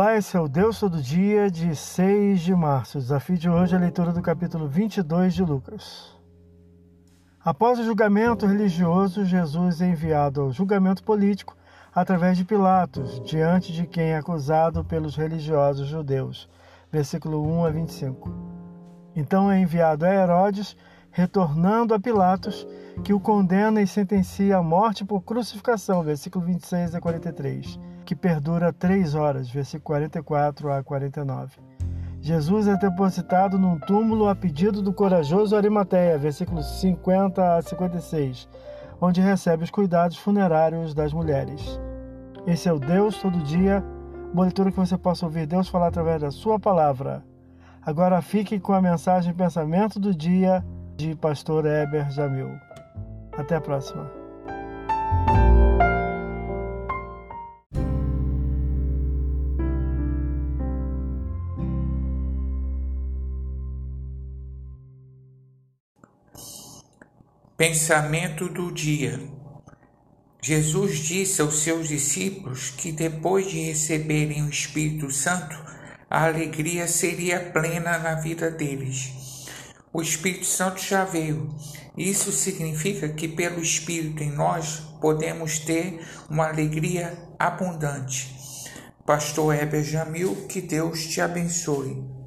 Olá, esse é o Deus Todo Dia de 6 de março. O desafio de hoje é a leitura do capítulo 22 de Lucas. Após o julgamento religioso, Jesus é enviado ao julgamento político através de Pilatos, diante de quem é acusado pelos religiosos judeus. Versículo 1 a 25. Então é enviado a Herodes, retornando a Pilatos, que o condena e sentencia à morte por crucificação. Versículo 26 a 43 que perdura três horas, versículo 44 a 49. Jesus é depositado num túmulo a pedido do corajoso Arimateia, versículos 50 a 56, onde recebe os cuidados funerários das mulheres. Esse é o Deus todo dia, uma leitura que você possa ouvir Deus falar através da sua palavra. Agora fique com a mensagem Pensamento do Dia de Pastor Eber Jamil. Até a próxima. Pensamento do dia. Jesus disse aos seus discípulos que depois de receberem o Espírito Santo, a alegria seria plena na vida deles. O Espírito Santo já veio. Isso significa que pelo Espírito em nós podemos ter uma alegria abundante. Pastor Heber Jamil, que Deus te abençoe.